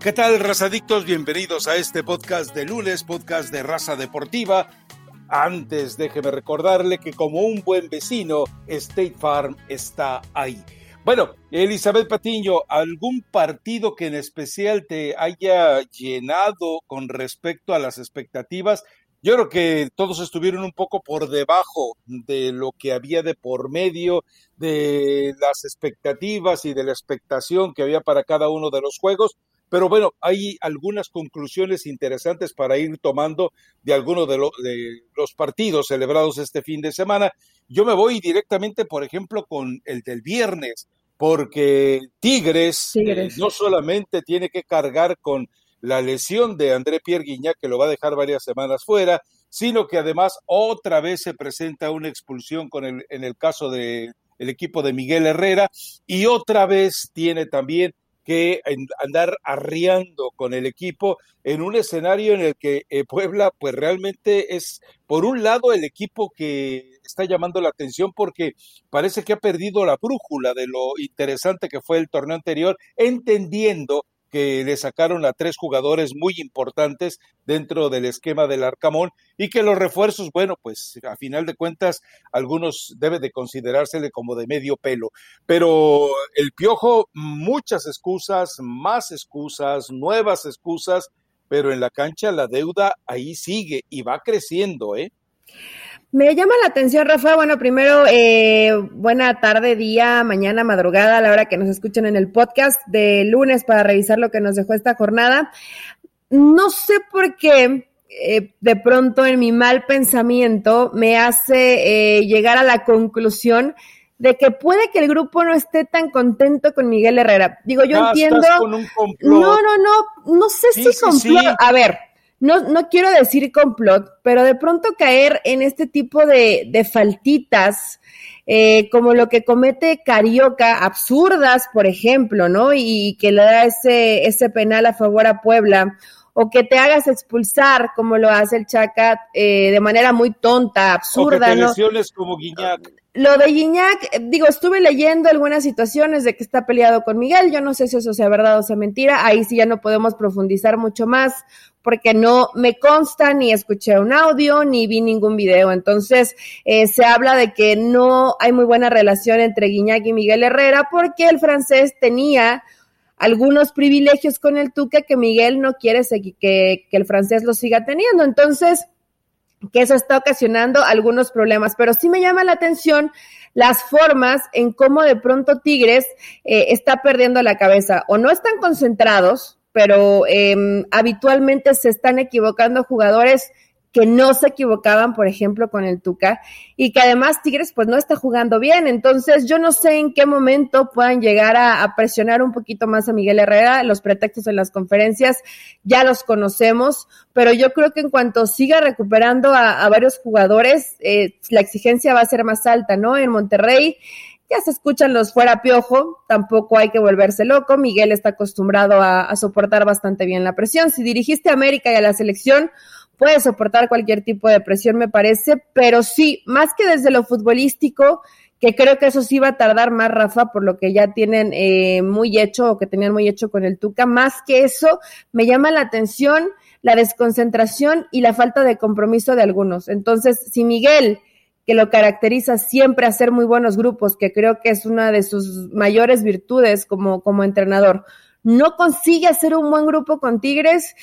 ¿Qué tal, razadictos? Bienvenidos a este podcast de lunes, podcast de raza deportiva. Antes, déjeme recordarle que como un buen vecino, State Farm está ahí. Bueno, Elizabeth Patiño, ¿algún partido que en especial te haya llenado con respecto a las expectativas? Yo creo que todos estuvieron un poco por debajo de lo que había de por medio, de las expectativas y de la expectación que había para cada uno de los juegos. Pero bueno, hay algunas conclusiones interesantes para ir tomando de algunos de, los partidos celebrados este fin de semana. Yo me voy directamente, por ejemplo, con el del viernes, porque Tigres, eh, no solamente tiene que cargar con la lesión de André Pierre Guignac, que lo va a dejar varias semanas fuera, sino que además otra vez se presenta una expulsión con el, en el caso del equipo de Miguel Herrera y otra vez tiene también que andar arriando con el equipo en un escenario en el que eh, Puebla pues realmente es por un lado el equipo que está llamando la atención porque parece que ha perdido la brújula de lo interesante que fue el torneo anterior, entendiendo que le sacaron a tres jugadores muy importantes dentro del esquema del Arcamón y que los refuerzos, bueno, pues a final de cuentas algunos debe de considerársele como de medio pelo, pero el Piojo muchas excusas, más excusas, nuevas excusas, pero en la cancha la deuda ahí sigue y va creciendo, ¿eh? Me llama la atención, Rafa. Bueno, primero, eh, buena tarde, día, mañana, madrugada, a la hora que nos escuchen en el podcast de lunes para revisar lo que nos dejó esta jornada. No sé por qué, eh, de pronto en mi mal pensamiento, me hace eh, llegar a la conclusión de que puede que el grupo no esté tan contento con Miguel Herrera. Digo, yo entiendo. no, no, no, no sé si complot. A ver, no, no quiero decir complot, pero de pronto caer en este tipo de, de faltitas, eh, como lo que comete Carioca, absurdas, por ejemplo, ¿no? Y, que le da ese, ese penal a favor a Puebla, o que te hagas expulsar, como lo hace el Chaca, eh, de manera muy tonta, absurda, o que te como Guiñac. Lo de Guiñac, eh, digo, estuve leyendo algunas situaciones de que está peleado con Miguel, yo no sé si eso sea verdad o sea mentira, ahí sí ya no podemos profundizar mucho más, porque no me consta, ni escuché un audio, ni vi ningún video. Entonces, eh, se habla de que no hay muy buena relación entre Guiñac y Miguel Herrera, porque el francés tenía algunos privilegios con el Tuque que Miguel no quiere que, que el francés lo siga teniendo. Entonces, que eso está ocasionando algunos problemas, pero sí me llama la atención las formas en cómo de pronto Tigres eh, está perdiendo la cabeza. O no están concentrados, pero em, habitualmente se están equivocando jugadores que no se equivocaban, por ejemplo, con el Tuca, y que además Tigres pues no está jugando bien. Entonces, yo no sé en qué momento puedan llegar a, presionar un poquito más a Miguel Herrera. Los pretextos en las conferencias ya los conocemos, pero yo creo que en cuanto siga recuperando a, varios jugadores, eh, la exigencia va a ser más alta, ¿no? En Monterrey ya se escuchan los fuera piojo, tampoco hay que volverse loco. Miguel está acostumbrado a, soportar bastante bien la presión. Si dirigiste a América y a la selección, puedes soportar cualquier tipo de presión, me parece, pero sí, más que desde lo futbolístico, que creo que eso sí va a tardar más, Rafa, por lo que ya tienen eh, muy hecho o que tenían muy hecho con el Tuca. Más que eso, me llama la atención la desconcentración y la falta de compromiso de algunos. Entonces, si Miguel que lo caracteriza siempre a ser muy buenos grupos, que creo que es una de sus mayores virtudes como, como entrenador. No consigue hacer un buen grupo con Tigres,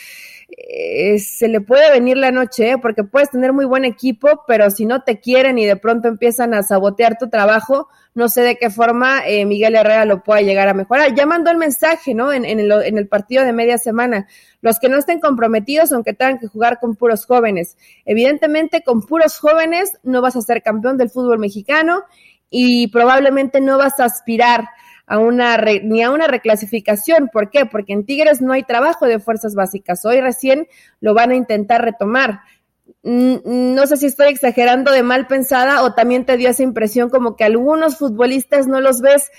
eh, se le puede venir la noche, ¿eh? porque puedes tener muy buen equipo, pero si no te quieren y de pronto empiezan a sabotear tu trabajo, no sé de qué forma eh, Miguel Herrera lo pueda llegar a mejorar. Ya mandó el mensaje, ¿no? En, el, en el partido de media semana. Los que no estén comprometidos, aunque tengan que jugar con puros jóvenes. Evidentemente, con puros jóvenes no vas a ser campeón del fútbol mexicano y probablemente no vas a aspirar a una ni a una reclasificación. ¿Por qué? Porque en Tigres no hay trabajo de fuerzas básicas. Hoy recién lo van a intentar retomar. Mm, no sé si estoy exagerando de mal pensada o también te dio esa impresión como que algunos futbolistas no los ves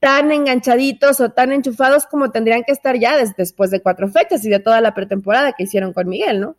tan enganchaditos o tan enchufados como tendrían que estar ya después de cuatro fechas y de toda la pretemporada que hicieron con Miguel, ¿no?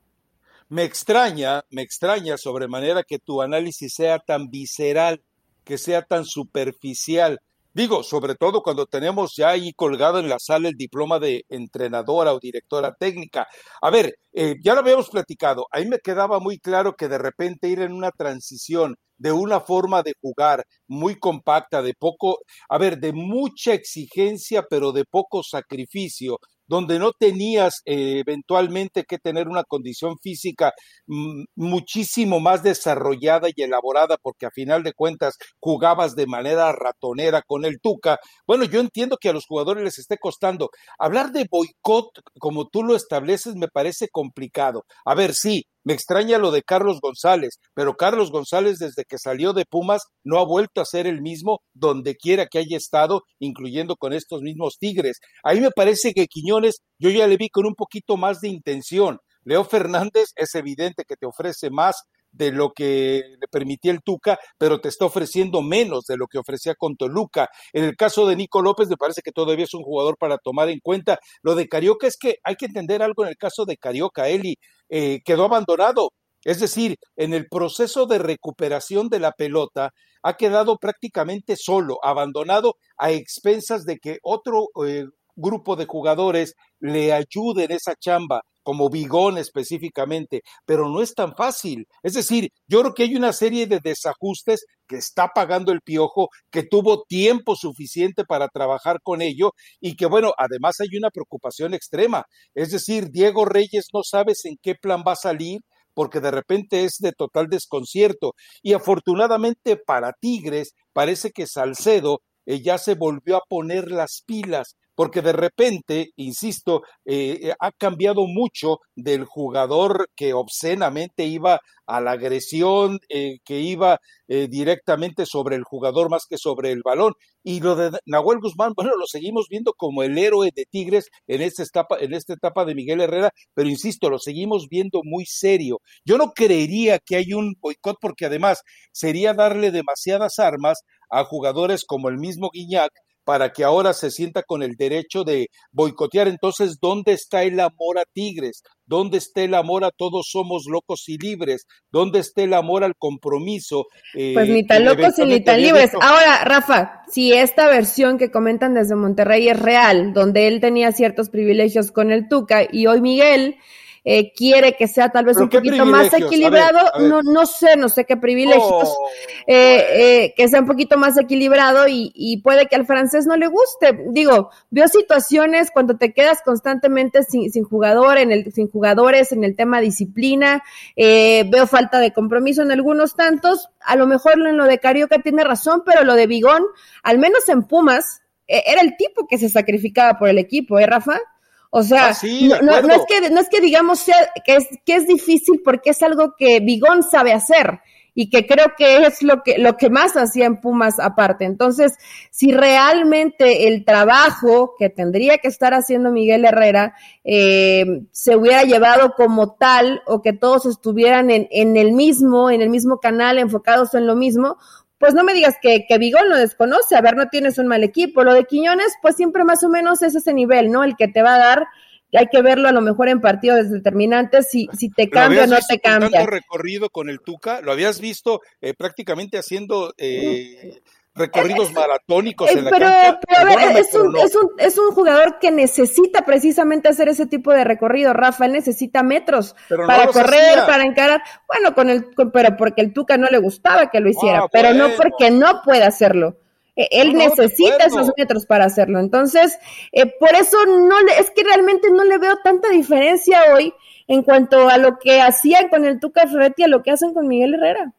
Me extraña, me extraña sobremanera que tu análisis sea tan visceral, que sea tan superficial, Digo, sobre todo cuando tenemos ya ahí colgado en la sala el diploma de entrenadora o directora técnica. A ver, eh, ya lo habíamos platicado, ahí me quedaba muy claro que de repente ir en una transición de una forma de jugar muy compacta, de poco, a ver, de mucha exigencia, pero de poco sacrificio, donde no tenías eh, eventualmente que tener una condición física mm, muchísimo más desarrollada y elaborada, porque a final de cuentas jugabas de manera ratonera con el Tuca. Bueno, yo entiendo que a los jugadores les esté costando. Hablar de boicot, como tú lo estableces, me parece complicado. A ver, sí, me extraña lo de Carlos González, pero Carlos González desde que salió de Pumas no ha vuelto a ser el mismo donde quiera que haya estado, incluyendo con estos mismos Tigres. Ahí me parece que Quiñones yo ya le vi con un poquito más de intención. Leo Fernández es evidente que te ofrece más de lo que le permitía el Tuca, pero te está ofreciendo menos de lo que ofrecía con Toluca. En el caso de Nico López, me parece que todavía es un jugador para tomar en cuenta. Lo de Carioca es que hay que entender algo en el caso de Carioca. Eli eh, quedó abandonado. Es decir, en el proceso de recuperación de la pelota, ha quedado prácticamente solo, abandonado a expensas de que otro eh, grupo de jugadores le ayude en esa chamba como Bigón específicamente, pero no es tan fácil. Es decir, yo creo que hay una serie de desajustes que está pagando el piojo, que tuvo tiempo suficiente para trabajar con ello y que bueno, además hay una preocupación extrema. Es decir, Diego Reyes no sabes en qué plan va a salir porque de repente es de total desconcierto. Y afortunadamente para Tigres, parece que Salcedo eh, ya se volvió a poner las pilas porque de repente, insisto, eh, eh, ha cambiado mucho del jugador que obscenamente iba a la agresión, eh, que iba directamente sobre el jugador más que sobre el balón. Y lo de Nahuel Guzmán, bueno, lo seguimos viendo como el héroe de Tigres en esta etapa, en esta etapa de Miguel Herrera, pero insisto, lo seguimos viendo muy serio. Yo no creería que hay un boicot porque además sería darle demasiadas armas a jugadores como el mismo Guiñac, para que ahora se sienta con el derecho de boicotear. Entonces, ¿dónde está el amor a Tigres? ¿Dónde está el amor a todos somos locos y libres? ¿Dónde está el amor al compromiso? Eh, pues ni tan locos ni tan libres. Ahora, Rafa, si esta versión que comentan desde Monterrey es real, donde él tenía ciertos privilegios con el Tuca y hoy Miguel eh, quiere que sea tal vez un poquito más equilibrado, No, no sé, no sé qué privilegios, oh, eh, eh, que sea un poquito más equilibrado y, y, puede que al francés no le guste. Digo, veo situaciones cuando te quedas constantemente sin, sin jugador, en el, sin jugadores en el tema disciplina, veo falta de compromiso en algunos tantos, a lo mejor en lo de Carioca tiene razón, pero lo de Bigón, al menos en Pumas, era el tipo que se sacrificaba por el equipo, ¿eh, Rafa? O sea, ah, no, es que, no es que digamos que, es, que es difícil porque es algo que Bigón sabe hacer y que creo que es lo que, lo que más hacía en Pumas aparte. Entonces, si realmente el trabajo que tendría que estar haciendo Miguel Herrera eh, se hubiera llevado como tal o que todos estuvieran en, en el mismo, en el mismo canal, enfocados en lo mismo, pues no me digas que, que Bigón lo desconoce, a ver, no tienes un mal equipo. Lo de Quiñones, pues siempre más o menos es ese nivel, ¿no? El que te va a dar, hay que verlo a lo mejor en partidos determinantes, si, si te cambia o no te cambia. Tanto recorrido con el Tuca? ¿Lo habías visto eh, prácticamente haciendo... Eh, recorridos maratónicos en la pero, cancha. Pero a ver, es un, es, un, es un jugador que necesita precisamente hacer ese tipo de recorrido, Rafa, necesita metros para correr, para encarar. Bueno, con el, pero porque el Tuca no le gustaba que lo ah, hiciera, pero no porque no puede hacerlo. Él necesita esos metros para hacerlo. Entonces, eh, por eso no le, es que realmente no le veo tanta diferencia hoy en cuanto a lo que hacían con el Tuca Ferretti a lo que hacen con Miguel Herrera.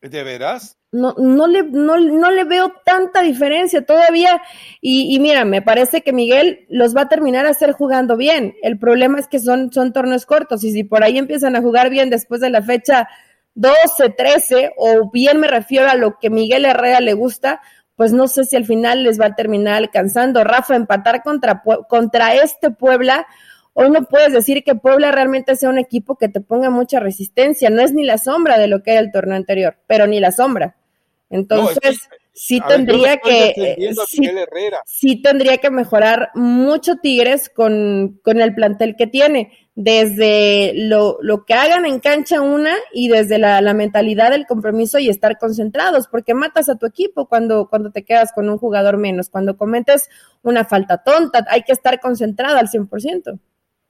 ¿De veras? No, no, le, no, no le veo tanta diferencia todavía. Y, y, mira, me parece que Miguel los va a terminar a hacer jugando bien. El problema es que son, son torneos cortos y si por ahí empiezan a jugar bien después de la fecha 12, 13, o bien me refiero a lo que Miguel Herrera le gusta, pues no sé si al final les va a terminar alcanzando. Rafa, empatar contra, contra este Puebla Hoy no puedes decir que Puebla realmente sea un equipo que te ponga mucha resistencia, no es ni la sombra de lo que era el torneo anterior, pero ni la sombra. Entonces, sí tendría que sí, tendría que mejorar mucho Tigres con, con, el plantel que tiene. desde lo, lo que hagan en cancha una y desde la, la, mentalidad del compromiso y estar concentrados, porque matas a tu equipo cuando, cuando te quedas con un jugador menos, cuando cometes una falta tonta, hay que estar concentrado al 100%.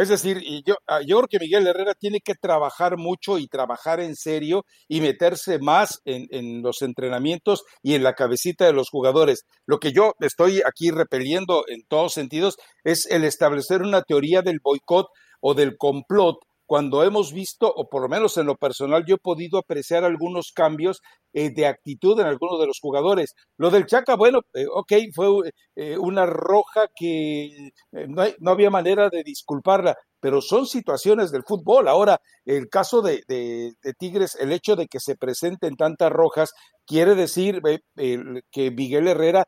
Es decir, y yo, ah, yo creo que Miguel Herrera tiene que trabajar mucho y trabajar en serio y meterse más en, los entrenamientos y en la cabecita de los jugadores. Lo que yo estoy aquí repeliendo en todos sentidos es el establecer una teoría del boicot o del complot cuando hemos visto, o por lo menos en lo personal, yo he podido apreciar algunos cambios eh, de actitud en algunos de los jugadores. Lo del Chaca, bueno, eh, ok, fue eh, una roja que no, hay, no, había manera de disculparla, pero son situaciones del fútbol. Ahora, el caso de, de Tigres, el hecho de que se presenten tantas rojas, quiere decir que Miguel Herrera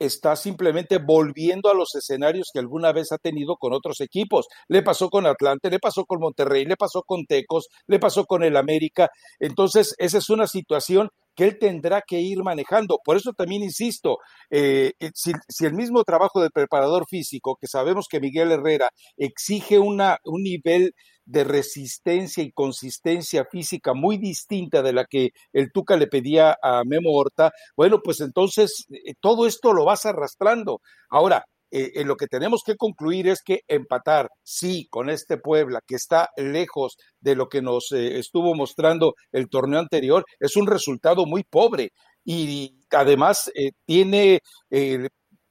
está simplemente volviendo a los escenarios que alguna vez ha tenido con otros equipos. Le pasó con Atlante, le pasó con Monterrey, le pasó con Tecos, le pasó con el América. Entonces, esa es una situación que él tendrá que ir manejando. Por eso también insisto, eh, eh, si, el mismo trabajo del preparador físico, que sabemos que Miguel Herrera exige una, un nivel de resistencia y consistencia física muy distinta de la que el Tuca le pedía a Memo Horta, bueno, pues entonces eh, todo esto lo vas arrastrando. Ahora, eh, en lo que tenemos que concluir es que empatar, sí, con este Puebla, que está lejos de lo que nos eh, estuvo mostrando el torneo anterior, es un resultado muy pobre y además eh, tiene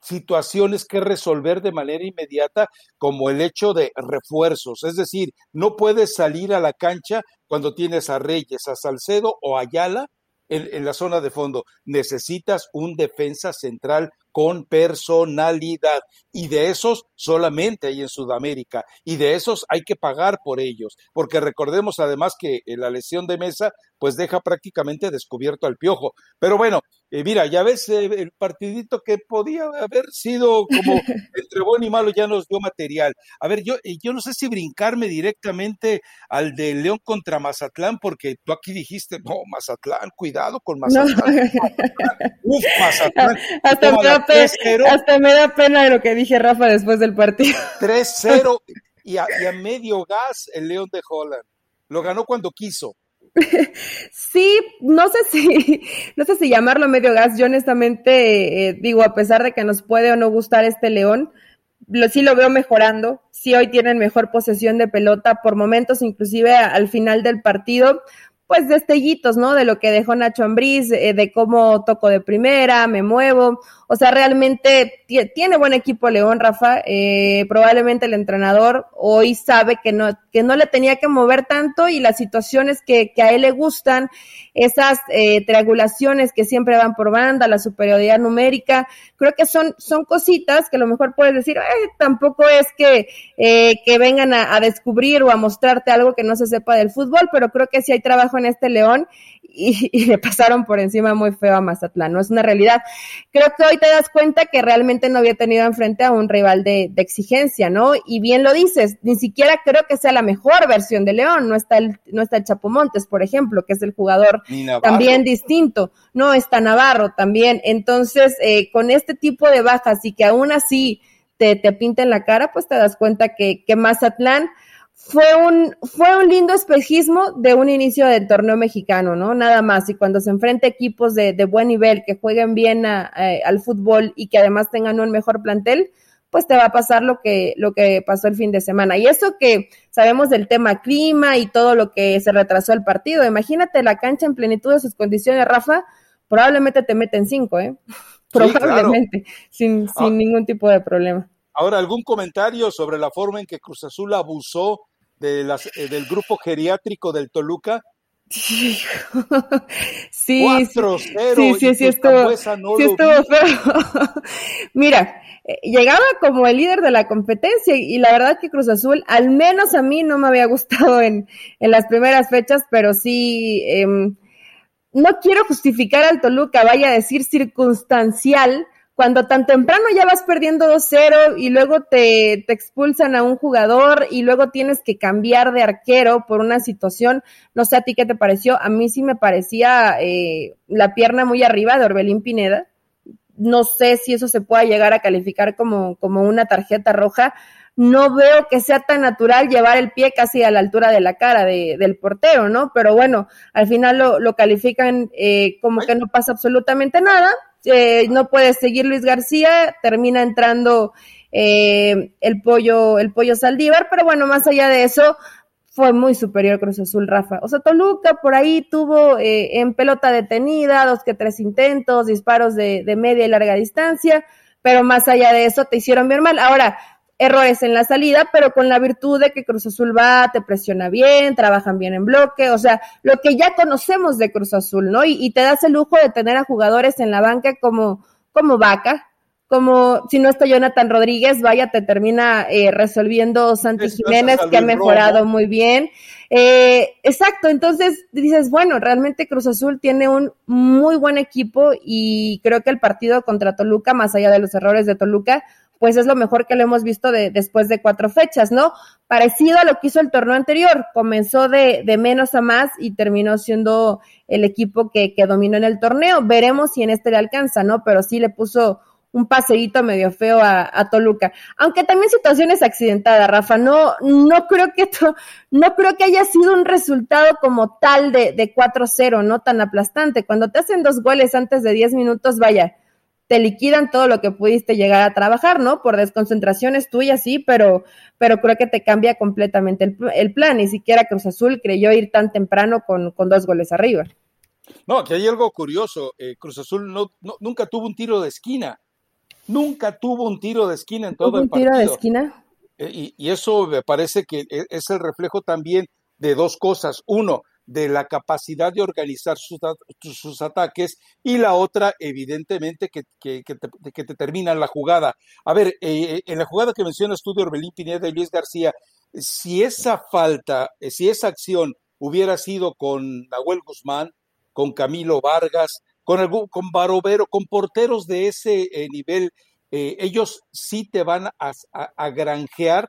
situaciones que resolver de manera inmediata, como el hecho de refuerzos. Es decir, no puedes salir a la cancha cuando tienes a Reyes, a Salcedo o a Ayala en, en la zona de fondo. Necesitas un defensa central con personalidad. Y de esos solamente hay en Sudamérica. Y de esos hay que pagar por ellos. Porque recordemos además que eh, la lesión de mesa pues deja prácticamente descubierto al piojo. Pero bueno, eh, mira, ya ves eh, el partidito que podía haber sido como entre bueno y malo ya nos dio material. A ver, yo, yo no sé si brincarme directamente al de León contra Mazatlán, porque tú aquí dijiste, no, Mazatlán, cuidado con Mazatlán. No. Uf, Mazatlán. Hasta hasta me da pena de lo que dije Rafa después del partido. 3-0 y, y a medio gas el León de Holland. Lo ganó cuando quiso. Sí, no sé si, no sé si llamarlo medio gas. Yo honestamente eh, digo, a pesar de que nos puede o no gustar este León, lo, sí lo veo mejorando. Sí hoy tienen mejor posesión de pelota por momentos, inclusive al final del partido pues destellitos, ¿no? De lo que dejó Nacho Ambriz, eh, de cómo toco de primera, me muevo. O sea, realmente tiene buen equipo León, Rafa. Eh, probablemente el entrenador hoy sabe que no, que no le tenía que mover tanto y las situaciones que, a él le gustan, esas eh, triangulaciones que siempre van por banda, la superioridad numérica, creo que son, son cositas que a lo mejor puedes decir, tampoco es que, eh, que vengan a, a descubrir o a mostrarte algo que no se sepa del fútbol, pero creo que sí hay trabajo este León y, y, le pasaron por encima muy feo a Mazatlán, no es una realidad. Creo que hoy te das cuenta que realmente no había tenido enfrente a un rival de, de, exigencia, ¿no? Y bien lo dices, ni siquiera creo que sea la mejor versión de León, no está el, no está el Chapo Montes, por ejemplo, que es el jugador también distinto, no está Navarro también, entonces eh, con este tipo de bajas y que aún así te, te pinten la cara, pues te das cuenta que, que Mazatlán fue un, fue un lindo espejismo de un inicio del torneo mexicano, ¿no? Nada más. Y cuando se enfrenta equipos de, de buen nivel, que jueguen bien a, a, al fútbol y que además tengan un mejor plantel, pues te va a pasar lo que, lo que pasó el fin de semana. Y eso que sabemos del tema clima y todo lo que se retrasó el partido. Imagínate la cancha en plenitud de sus condiciones, Rafa, probablemente te meten cinco, ¿eh? Sí, probablemente, claro. sin, sin ah. ningún tipo de problema. Ahora, ¿algún comentario sobre la forma en que Cruz Azul abusó de las, eh, del grupo geriátrico del Toluca. Sí, sí, sí, sí, sí, estuvo, no sí estuvo feo. Mira, eh, llegaba como el líder de la competencia y la verdad que Cruz Azul, al menos a mí no me había gustado en, en las primeras fechas, pero sí, eh, no quiero justificar al Toluca, vaya a decir circunstancial, cuando tan temprano ya vas perdiendo 2-0 y luego te, te, expulsan a un jugador y luego tienes que cambiar de arquero por una situación, no sé a ti qué te pareció, a mí sí me parecía eh, la pierna muy arriba de Orbelín Pineda, no sé si eso se pueda llegar a calificar como, como una tarjeta roja, no veo que sea tan natural llevar el pie casi a la altura de la cara de, del portero, ¿no? Pero bueno, al final lo, lo califican eh, como que no pasa absolutamente nada, eh, no puede seguir Luis García, termina entrando eh, el pollo, el pollo Saldívar, pero bueno, más allá de eso, fue muy superior Cruz Azul, Rafa. O sea, Toluca por ahí tuvo eh, en pelota detenida, dos que tres intentos, disparos de, de media y larga distancia, pero más allá de eso te hicieron bien mal. Ahora, errores en la salida, pero con la virtud de que Cruz Azul va, te presiona bien, trabajan bien en bloque, o sea, lo que ya conocemos de Cruz Azul, ¿no? Y, te das el lujo de tener a jugadores en la banca como, como Vaca, como si no está Jonathan Rodríguez, vaya, te termina eh, resolviendo Santi Jiménez, que ha mejorado muy bien. Eh, exacto, entonces dices, bueno, realmente Cruz Azul tiene un muy buen equipo y creo que el partido contra Toluca, más allá de los errores de Toluca, pues es lo mejor que lo hemos visto de, después de cuatro fechas, ¿no? Parecido a lo que hizo el torneo anterior, comenzó de, de menos a más y terminó siendo el equipo que, que, dominó en el torneo. Veremos si en este le alcanza, ¿no? Pero sí le puso un paseíto medio feo a, a Toluca. Aunque también situaciones accidentadas, Rafa. No, no creo que no creo que haya sido un resultado como tal de, de 4-0, no tan aplastante. Cuando te hacen dos goles antes de 10 minutos, vaya, te liquidan todo lo que pudiste llegar a trabajar, ¿no? Por desconcentraciones tuyas, sí, pero, pero creo que te cambia completamente el, el plan. Ni siquiera Cruz Azul creyó ir tan temprano con, con dos goles arriba. No, aquí hay algo curioso. Eh, Cruz Azul no, no, nunca tuvo un tiro de esquina. Nunca tuvo un tiro de esquina en todo el partido. ¿Un tiro de esquina? Eh, y, y, eso me parece que e, es el reflejo también de dos cosas. Uno, de la capacidad de organizar sus, sus ataques y la otra, evidentemente, que, que, que, te, termina la jugada. A ver, eh, en la jugada que mencionas tú de Orbelín Pineda y Luis García, si esa falta, si esa acción hubiera sido con Nahuel Guzmán, con Camilo Vargas, con, algún, con Barovero, con porteros de ese eh, nivel, eh, ellos sí te van a, a, a granjear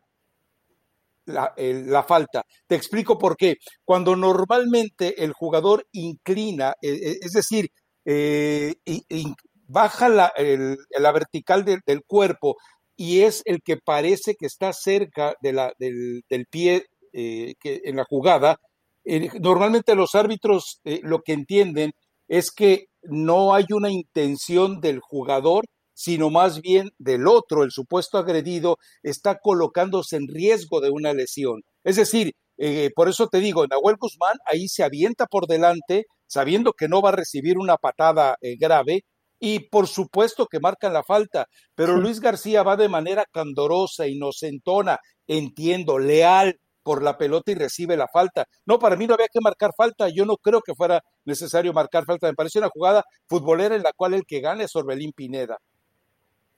la, la, falta. Te explico por qué. Cuando normalmente el jugador inclina, eh, es decir, eh, baja la, vertical de, del cuerpo y es el que parece que está cerca del, pie eh, en la jugada, eh, normalmente los árbitros eh, lo que entienden es que no hay una intención del jugador sino más bien del otro, el supuesto agredido, está colocándose en riesgo de una lesión. Es decir, eh, por eso te digo, Nahuel Guzmán ahí se avienta por delante, sabiendo que no va a recibir una patada eh, grave, y por supuesto que marcan la falta, pero. Luis García va de manera candorosa, inocentona, entiendo, leal por la pelota y recibe la falta. No, para mí no había que marcar falta, yo no creo que fuera necesario marcar falta, me parece una jugada futbolera en la cual el que gana es Orbelín Pineda.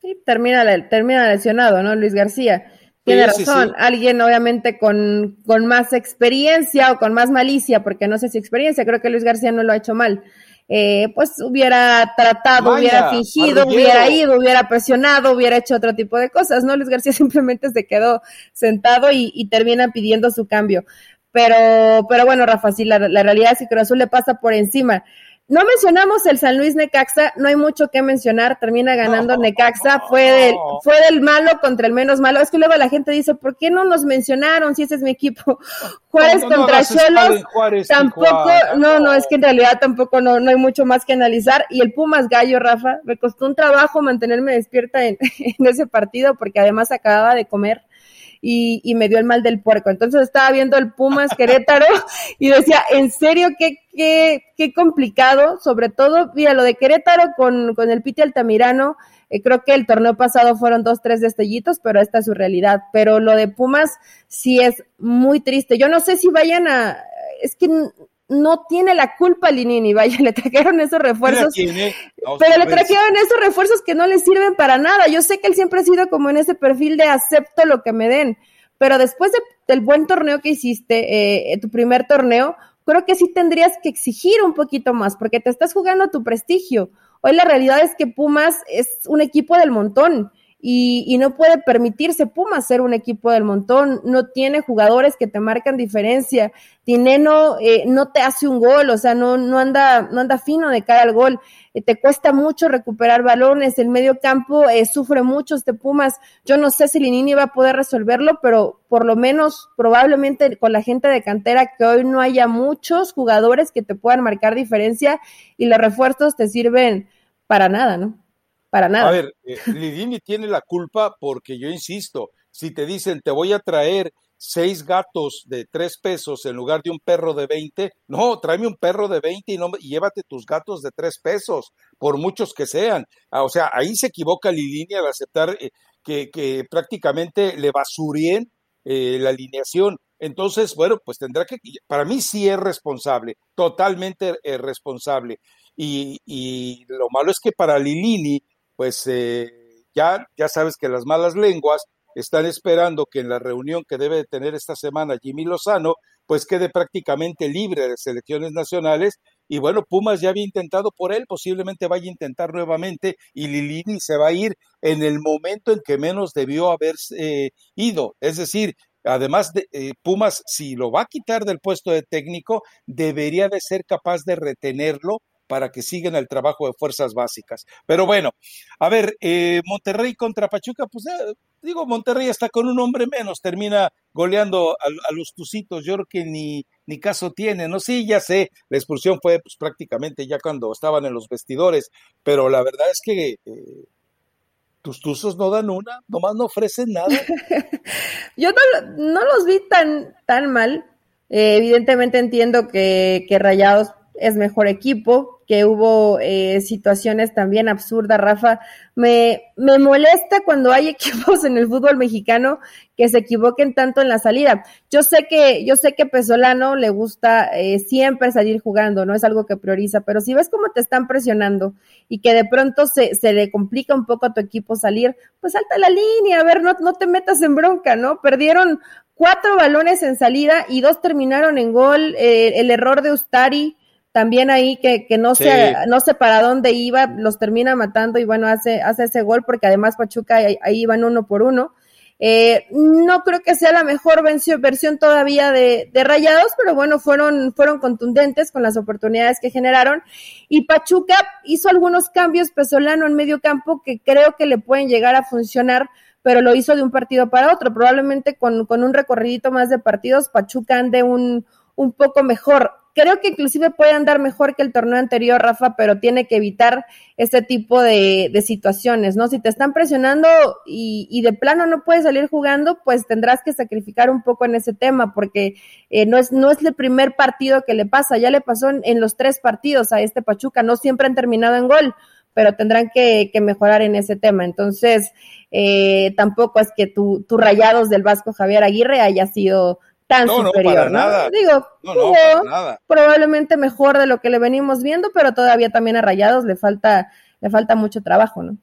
Sí, termina, termina lesionado, ¿no? Luis García. Tiene sí, razón. Sí, sí. Alguien, obviamente, con, con más experiencia o con más malicia, porque no sé si experiencia, creo que Luis García no lo ha hecho mal. Eh, pues hubiera tratado, hubiera fingido, hubiera ido, hubiera presionado, hubiera hecho otro tipo de cosas, ¿no? Luis García simplemente se quedó sentado y, y termina pidiendo su cambio. Pero, pero bueno, Rafa, sí, la, la realidad es que Cruz Azul le pasa por encima. No mencionamos el San Luis Necaxa, no hay mucho que mencionar, termina ganando no, Necaxa, fue del, fue del malo contra el menos malo. Es que luego la gente dice, ¿por qué no nos mencionaron si ese es mi equipo? Juárez contra Cholos, tampoco, no, no, es que en realidad tampoco no, no hay mucho más que analizar. Y el Pumas Gallo, Rafa, me costó un trabajo mantenerme despierta en, en ese partido porque además acababa de comer y, y, me dio el mal del puerco. Entonces estaba viendo el Pumas Querétaro y decía, en serio, qué, qué, qué complicado, sobre todo, mira, lo de Querétaro con, con el Piti Altamirano, eh, creo que el torneo pasado fueron dos, tres destellitos, pero esta es su realidad. Pero lo de Pumas sí es muy triste. Yo no sé si vayan a, es que no tiene la culpa Linini, vaya, le trajeron esos refuerzos, pero le trajeron esos refuerzos que no le sirven para nada. Yo sé que él siempre ha sido como en ese perfil de acepto lo que me den, pero después de, del buen torneo que hiciste, eh, tu primer torneo, creo que sí tendrías que exigir un poquito más, porque te estás jugando tu prestigio. Hoy la realidad es que Pumas es un equipo del montón y, no puede permitirse. Pumas ser un equipo del montón, no tiene jugadores que te marcan diferencia, Tineno eh, no te hace un gol, o sea, no, no, anda, no anda fino de cara al gol, eh, te cuesta mucho recuperar balones, el medio campo eh, sufre mucho este Pumas, yo no sé si Linini va a poder resolverlo, pero por lo menos probablemente con la gente de cantera que hoy no haya muchos jugadores que te puedan marcar diferencia y los refuerzos te sirven para nada, ¿no? Para nada. A ver, eh, Lidini tiene la culpa porque yo insisto, si te dicen te voy a traer seis gatos de tres pesos en lugar de un perro de veinte, no, tráeme un perro de veinte y, no, llévate tus gatos de tres pesos, por muchos que sean. Ah, o sea, ahí se equivoca Lidini al aceptar eh, que, prácticamente le basurien eh, la alineación. Entonces, bueno, pues tendrá que, para mí sí es responsable, totalmente responsable. Y, y, lo malo es que para Lilini, pues eh, ya, ya sabes que las malas lenguas están esperando que en la reunión que debe tener esta semana Jimmy Lozano, pues quede prácticamente libre de selecciones nacionales. Y bueno, Pumas ya había intentado por él, posiblemente vaya a intentar nuevamente y Lilini se va a ir en el momento en que menos debió haber eh, ido. Es decir, además de eh, Pumas, si lo va a quitar del puesto de técnico, debería de ser capaz de retenerlo para que sigan el trabajo de fuerzas básicas. Pero bueno, a ver, eh, Monterrey contra Pachuca, pues eh, digo, Monterrey está con un hombre menos, termina goleando a, los Tucitos, yo creo que ni, ni caso tiene, no, sí, ya sé, la expulsión fue pues prácticamente ya cuando estaban en los vestidores, pero la verdad es que... Eh, tus tuzos no dan una, nomás no ofrecen nada. Yo no, los vi tan, tan mal. evidentemente entiendo que, que Rayados es mejor equipo, que hubo eh, situaciones también absurdas, Rafa. Me, me molesta cuando hay equipos en el fútbol mexicano que se equivoquen tanto en la salida. Yo sé que, yo sé que Pesolano le gusta eh, siempre salir jugando, no es algo que prioriza, pero si ves cómo te están presionando y que de pronto se, se le complica un poco a tu equipo salir, pues salta la línea, a ver, no, no te metas en bronca, ¿no? Perdieron cuatro balones en salida y dos terminaron en gol. Eh, el error de Ustari también ahí que, que no sé, no sé para dónde iba, los termina matando y bueno, hace, hace ese gol porque además Pachuca ahí, iban uno por uno. Eh, no creo que sea la mejor versión todavía de, de, Rayados, pero bueno, fueron, fueron contundentes con las oportunidades que generaron. Y Pachuca hizo algunos cambios pesolano en medio campo que creo que le pueden llegar a funcionar, pero lo hizo de un partido para otro. Probablemente con, con un recorridito más de partidos, Pachuca ande un, un poco mejor creo que inclusive puede andar mejor que el torneo anterior, Rafa, pero tiene que evitar ese tipo de, situaciones, ¿no? Si te están presionando y, de plano no puedes salir jugando, pues tendrás que sacrificar un poco en ese tema, porque eh, no, es, no es el primer partido que le pasa, ya le pasó en, los tres partidos a este Pachuca, no siempre han terminado en gol, pero tendrán que, mejorar en ese tema. Entonces, eh, tampoco es que tu, tu rayados del Vasco Javier Aguirre haya sido tan superior, ¿no? Digo, probablemente mejor de lo que le venimos viendo, pero todavía también a Rayados le falta, le falta mucho trabajo, ¿no?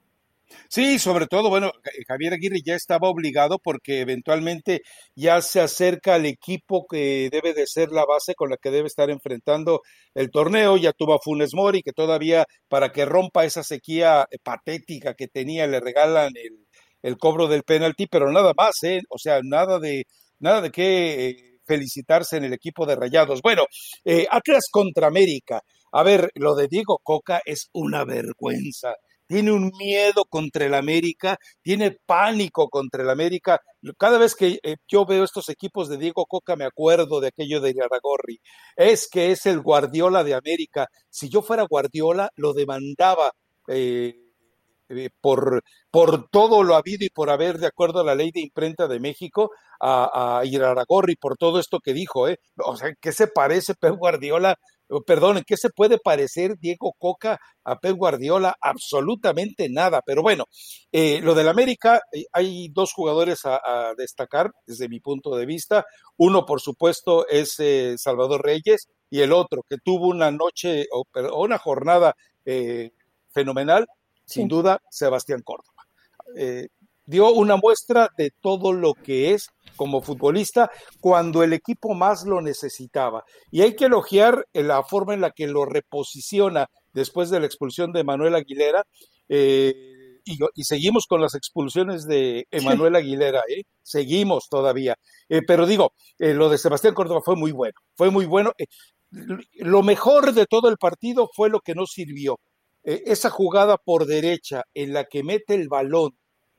Sí, sobre todo, bueno, Javier Aguirre ya estaba obligado porque eventualmente ya se acerca al equipo que debe de ser la base con la que debe estar enfrentando el torneo. Ya tuvo a Funes Mori, que todavía para que rompa esa sequía patética que tenía le regalan el, el cobro del penalti, pero nada más, ¿eh? O sea, nada de nada de qué eh, felicitarse en el equipo de Rayados. Bueno, eh, Atlas contra América. A ver, lo de Diego Coca es una vergüenza. Tiene un miedo contra el América, tiene pánico contra el América. Cada vez que eh, yo veo estos equipos de Diego Coca me acuerdo de aquello de Aragorri. Es que es el Guardiola de América. Si yo fuera Guardiola, lo demandaba. Eh, por, por todo lo habido y por haber, de acuerdo a la ley de imprenta de México, a, a Iraragorri, por todo esto que dijo, ¿eh? O sea, ¿qué se parece Pep Guardiola? Perdón, ¿en qué se puede parecer Diego Coca a Pep Guardiola? Absolutamente nada. Pero bueno, eh, lo del América, eh, hay dos jugadores a, destacar desde mi punto de vista. Uno, por supuesto, es Salvador Reyes y el otro, que tuvo una noche o una jornada fenomenal, sin duda, Sebastián Córdoba. Eh, dio una muestra de todo lo que es como futbolista cuando el equipo más lo necesitaba. Y hay que elogiar la forma en la que lo reposiciona después de la expulsión de Manuel Aguilera. Eh, y, seguimos con las expulsiones de Emanuel Aguilera, ¿eh? seguimos todavía. Eh, pero digo, eh, lo de Sebastián Córdoba fue muy bueno, fue muy bueno. lo mejor de todo el partido fue lo que no sirvió. Esa jugada por derecha en la que mete el balón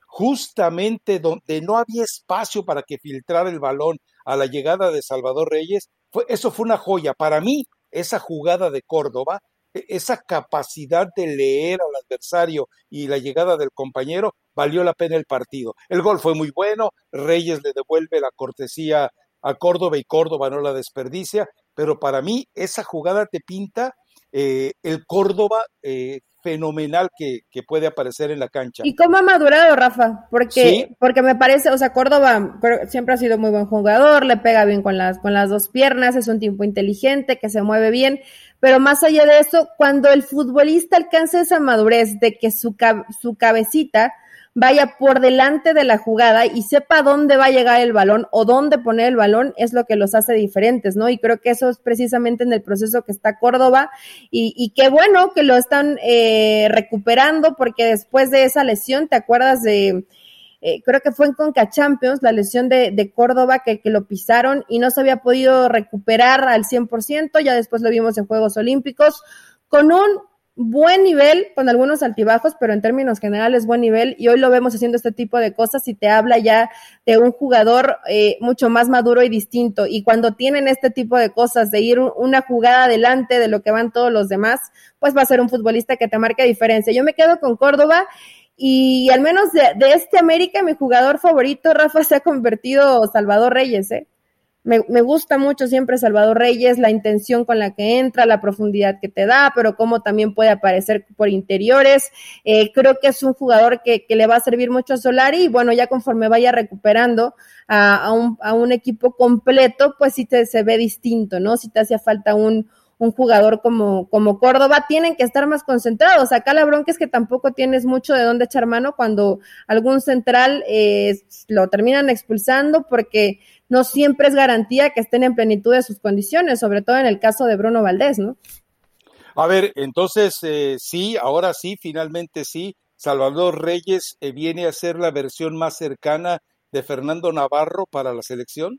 justamente donde no había espacio para que filtrara el balón a la llegada de Salvador Reyes, fue, eso fue una joya. Para mí, esa jugada de Córdoba e-, esa capacidad de leer al adversario y la llegada del compañero valió la pena el partido. El gol fue muy bueno, Reyes le devuelve la cortesía a Córdoba y Córdoba no la desperdicia, pero para mí esa jugada te pinta eh, el Córdoba eh, fenomenal que, puede aparecer en la cancha. ¿Y cómo ha madurado, Rafa? Porque, porque me parece, o sea, Córdoba siempre ha sido muy buen jugador, le pega bien con las, con las dos piernas, es un tipo inteligente, que se mueve bien, pero más allá de eso, cuando el futbolista alcanza esa madurez de que su, su cabecita vaya por delante de la jugada y sepa dónde va a llegar el balón o dónde poner el balón, es lo que los hace diferentes, ¿no? Y creo que eso es precisamente en el proceso que está Córdoba y, y qué bueno que lo están eh, recuperando porque después de esa lesión, ¿te acuerdas de... Eh, creo que fue en Conca Champions, la lesión de, de Córdoba, que, que, lo pisaron y no se había podido recuperar al 100%, ya después lo vimos en Juegos Olímpicos, con un buen nivel, con algunos altibajos, pero en términos generales buen nivel, y hoy lo vemos haciendo este tipo de cosas y te habla ya de un jugador eh, mucho más maduro y distinto. Y cuando tienen este tipo de cosas, de ir una jugada adelante de lo que van todos los demás, pues va a ser un futbolista que te marque diferencia. Yo me quedo con Córdoba y al menos de, de este América, mi jugador favorito, Rafa, se ha convertido Salvador Reyes, ¿eh? Me, me, gusta mucho siempre Salvador Reyes, la intención con la que entra, la profundidad que te da, pero cómo también puede aparecer por interiores. Eh, creo que es un jugador que, que, le va a servir mucho a Solari y bueno, ya conforme vaya recuperando a, a, un, a un, equipo completo, pues sí te, se ve distinto, ¿no? Si te hacía falta un, un jugador como, como Córdoba, tienen que estar más concentrados. Acá la bronca es que tampoco tienes mucho de dónde echar mano cuando algún central eh, lo terminan expulsando porque no siempre es garantía que estén en plenitud de sus condiciones, sobre todo en el caso de Bruno Valdés, ¿no? A ver, entonces eh, sí, ahora sí, finalmente sí, Salvador Reyes eh, viene a ser la versión más cercana de Fernando Navarro para la selección.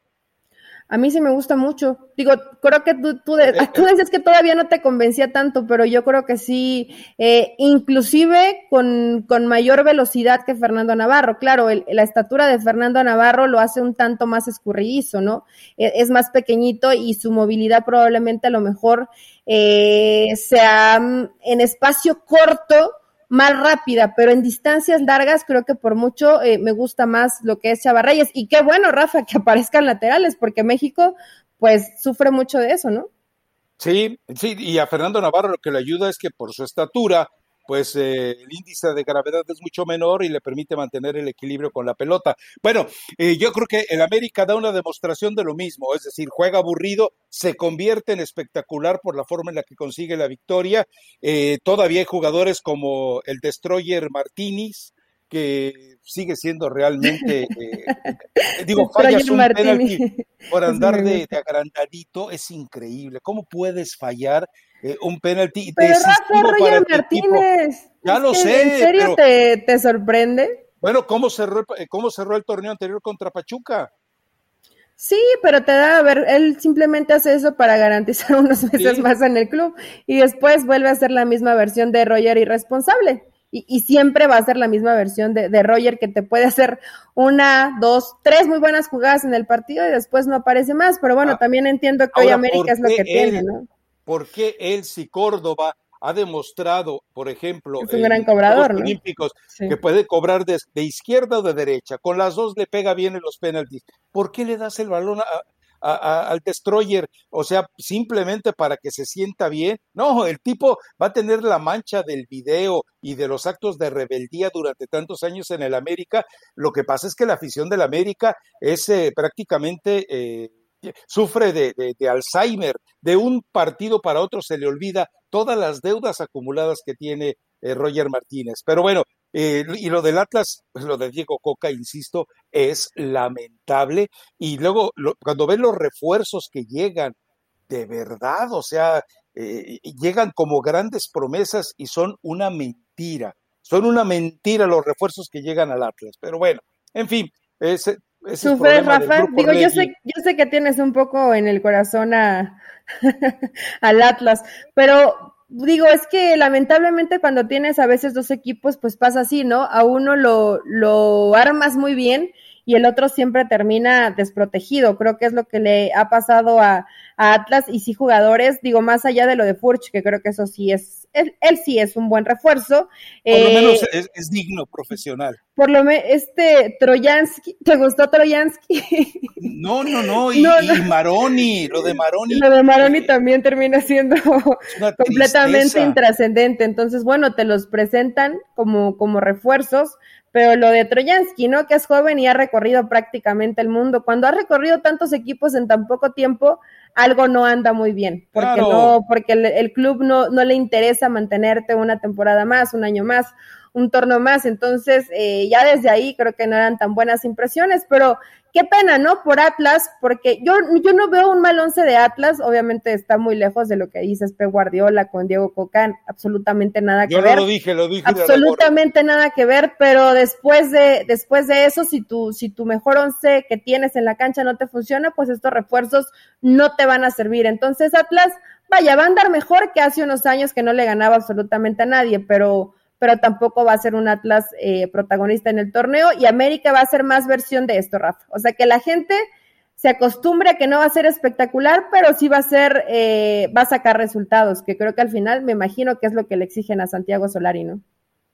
A mí sí me gusta mucho. Digo, creo que tú, tú, eh, tú dices que todavía no te convencía tanto, pero yo creo que sí, eh, inclusive con, con, mayor velocidad que Fernando Navarro. Claro, el, la estatura de Fernando Navarro lo hace un tanto más escurridizo, ¿no? E, es, más pequeñito y su movilidad probablemente a lo mejor eh, sea mm, en espacio corto más rápida, pero en distancias largas creo que por mucho eh, me gusta más lo que es Chava Reyes. Y qué bueno, Rafa, que aparezcan laterales, porque México pues sufre mucho de eso, ¿no? Sí, sí, y a Fernando Navarro lo que le ayuda es que por su estatura pues eh, el índice de gravedad es mucho menor y le permite mantener el equilibrio con la pelota. Bueno, eh, yo creo que el América da una demostración de lo mismo, es decir, juega aburrido, se convierte en espectacular por la forma en la que consigue la victoria. Eh, todavía hay jugadores como el Destroyer Martínez, que sigue siendo realmente, digo, fallas un penalti por andar de, de, agrandadito, es increíble. ¿Cómo puedes fallar eh, un penalti pero Rafa Roger Martínez. Ya lo sé. ¿En serio te, te, sorprende? Bueno, ¿cómo cerró, eh, ¿cómo cerró el torneo anterior contra Pachuca? Sí, pero te da, a ver, él simplemente hace eso para garantizar unos meses más en el club y después vuelve a hacer la misma versión de Roger irresponsable. Y, y siempre va a ser la misma versión de, de, Roger que te puede hacer una, dos, tres muy buenas jugadas en el partido y después no aparece más. Pero bueno, ah, también entiendo que hoy América es lo que tiene, ¿no? Por qué él, si Córdoba ha demostrado, por ejemplo, en los Olímpicos, que puede cobrar de, izquierda o de derecha, con las dos le pega bien en los penaltis. ¿Por qué le das el balón al destroyer? O sea, simplemente para que se sienta bien. No, el tipo va a tener la mancha del video y de los actos de rebeldía durante tantos años en el América. Lo que pasa es que la afición del América es eh, prácticamente... Eh, sufre de, Alzheimer, de un partido para otro se le olvida todas las deudas acumuladas que tiene eh, Roger Martínez. Pero bueno, eh, y lo del Atlas, pues lo de Diego Coca, insisto, es lamentable. Y luego, cuando ven los refuerzos que llegan, de verdad, o sea, eh, llegan como grandes promesas y son una mentira. Son una mentira los refuerzos que llegan al Atlas. Pero bueno, en fin, ese, ese Rafa, digo, yo sé, yo sé que tienes un poco en el corazón a, al Atlas, pero digo, es que lamentablemente cuando tienes a veces dos equipos, pues pasa así, ¿no? A uno lo, lo armas muy bien y el otro siempre termina desprotegido. Creo que es lo que le ha pasado a, Atlas y sí jugadores, digo, más allá de lo de Furch, que creo que eso sí es, él, sí es un buen refuerzo. Por lo menos eh, es, digno profesional. Por lo menos, este Troyansky, ¿te gustó Troyansky? No, no, no, y, Maroni, lo de Maroni. Lo de Maroni eh, también termina siendo completamente intrascendente. Entonces, bueno, te los presentan como, como refuerzos pero lo de Troyansky, ¿no? Que es joven y ha recorrido prácticamente el mundo. Cuando ha recorrido tantos equipos en tan poco tiempo, algo no anda muy bien, porque no, porque el, club no, no le interesa mantenerte una temporada más, un año más, un torneo más. Entonces, eh, ya desde ahí creo que no eran tan buenas impresiones, pero qué pena, ¿no? Por Atlas, porque yo, yo no veo un mal once de Atlas, obviamente está muy lejos de lo que dices Pep Guardiola con Diego Cocán, absolutamente nada que ver. Yo lo dije, lo dije. Absolutamente nada que ver, pero después de, después de eso, si tu, si tu mejor once que tienes en la cancha no te funciona, pues estos refuerzos no te van a servir. Entonces, Atlas, vaya, va a andar mejor que hace unos años que no le ganaba absolutamente a nadie, pero pero tampoco va a ser un Atlas eh, protagonista en el torneo y América va a ser más versión de esto, Rafa. O sea, que la gente se acostumbre a que no va a ser espectacular, pero sí va a ser, eh, va a sacar resultados, que creo que al final me imagino que es lo que le exigen a Santiago Solari, ¿no?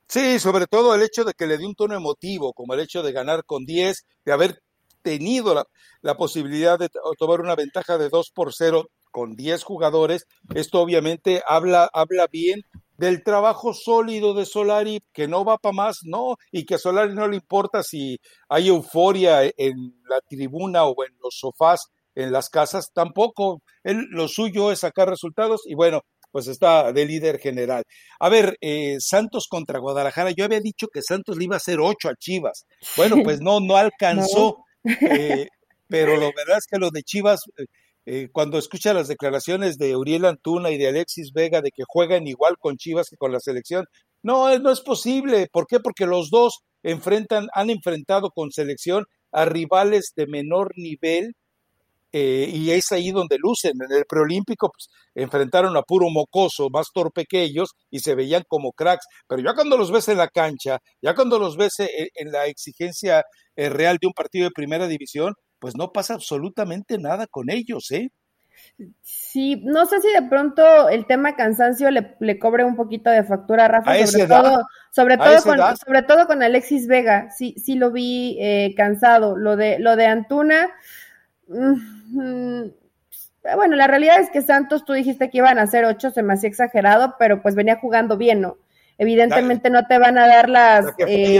Sí, sobre todo el hecho de que le dé un tono emotivo, como el hecho de ganar con 10, de haber tenido la, la posibilidad de tomar una ventaja de 2 por 0 con 10 jugadores. Esto obviamente habla, habla bien del trabajo sólido de Solari, que no va para más, no, y que a Solari no le importa si hay euforia en la tribuna o en los sofás en las casas, tampoco. Él, lo suyo es sacar resultados y bueno, pues está de líder general. A ver, eh, Santos contra Guadalajara, yo había dicho que Santos le iba a hacer ocho a Chivas. Bueno, pues no, no alcanzó, eh, pero lo verdad es que lo de Chivas, eh, eh, cuando escucha las declaraciones de Uriel Antuna y de Alexis Vega de que juegan igual con Chivas que con la selección, no, no es posible. ¿Por qué? Porque los dos enfrentan, han enfrentado con selección a rivales de menor nivel eh, y es ahí donde lucen. En el preolímpico pues, enfrentaron a puro mocoso, más torpe que ellos, y se veían como cracks. Pero ya cuando los ves en la cancha, ya cuando los ves eh, en, la exigencia real de un partido de primera división, pues no pasa absolutamente nada con ellos, ¿eh? Sí, no sé si de pronto el tema cansancio le, le cobre un poquito de factura a Rafa, sobre todo, sobre todo con, sobre todo con Alexis Vega, sí, sí lo vi eh, cansado. Lo de, lo de Antuna, mm, bueno, la realidad es que Santos, tú dijiste que iban a ser ocho, se me hacía exagerado, pero pues venía jugando bien, ¿no? Evidentemente no te van a dar las eh,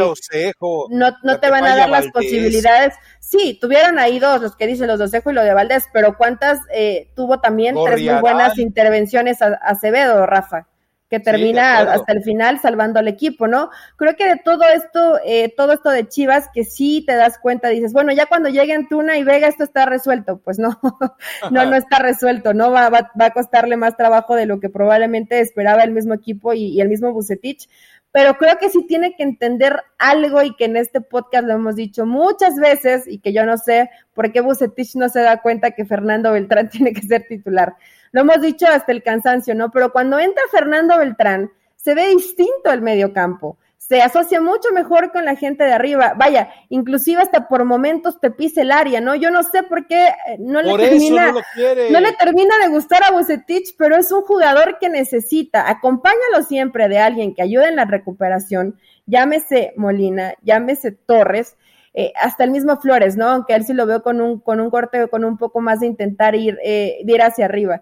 no, no te van a dar las posibilidades. Sí, tuvieron ahí dos, los que dicen los de Osejo y lo de Valdés, pero ¿cuántas eh, tuvo también tres muy buenas intervenciones a Acevedo, Rafa? Que termina hasta el final salvando al equipo, ¿no? Creo que de todo esto, eh, todo esto de Chivas, que sí te das cuenta, dices, bueno, ya cuando lleguen Tuna y Vega esto está resuelto, pues no, no, no está resuelto, ¿no? Va, va, va, a costarle más trabajo de lo que probablemente esperaba el mismo equipo y, y el mismo Bucetich, pero creo que sí tiene que entender algo y que en este podcast lo hemos dicho muchas veces y que yo no sé por qué Bucetich no se da cuenta que Fernando Beltrán tiene que ser titular. Lo hemos dicho hasta el cansancio, ¿no? Pero cuando entra Fernando Beltrán, se ve distinto el medio campo. Se asocia mucho mejor con la gente de arriba. Vaya, inclusive hasta por momentos te pisa el área, ¿no? Yo no sé por qué eh, no le termina, no, le termina de gustar a Bucetich, pero es un jugador que necesita. Acompáñalo siempre de alguien que ayude en la recuperación. Llámese Molina, llámese Torres, eh, hasta el mismo Flores, ¿no? Aunque él sí lo veo con un, con un corte, con un poco más de intentar ir, eh, ir hacia arriba.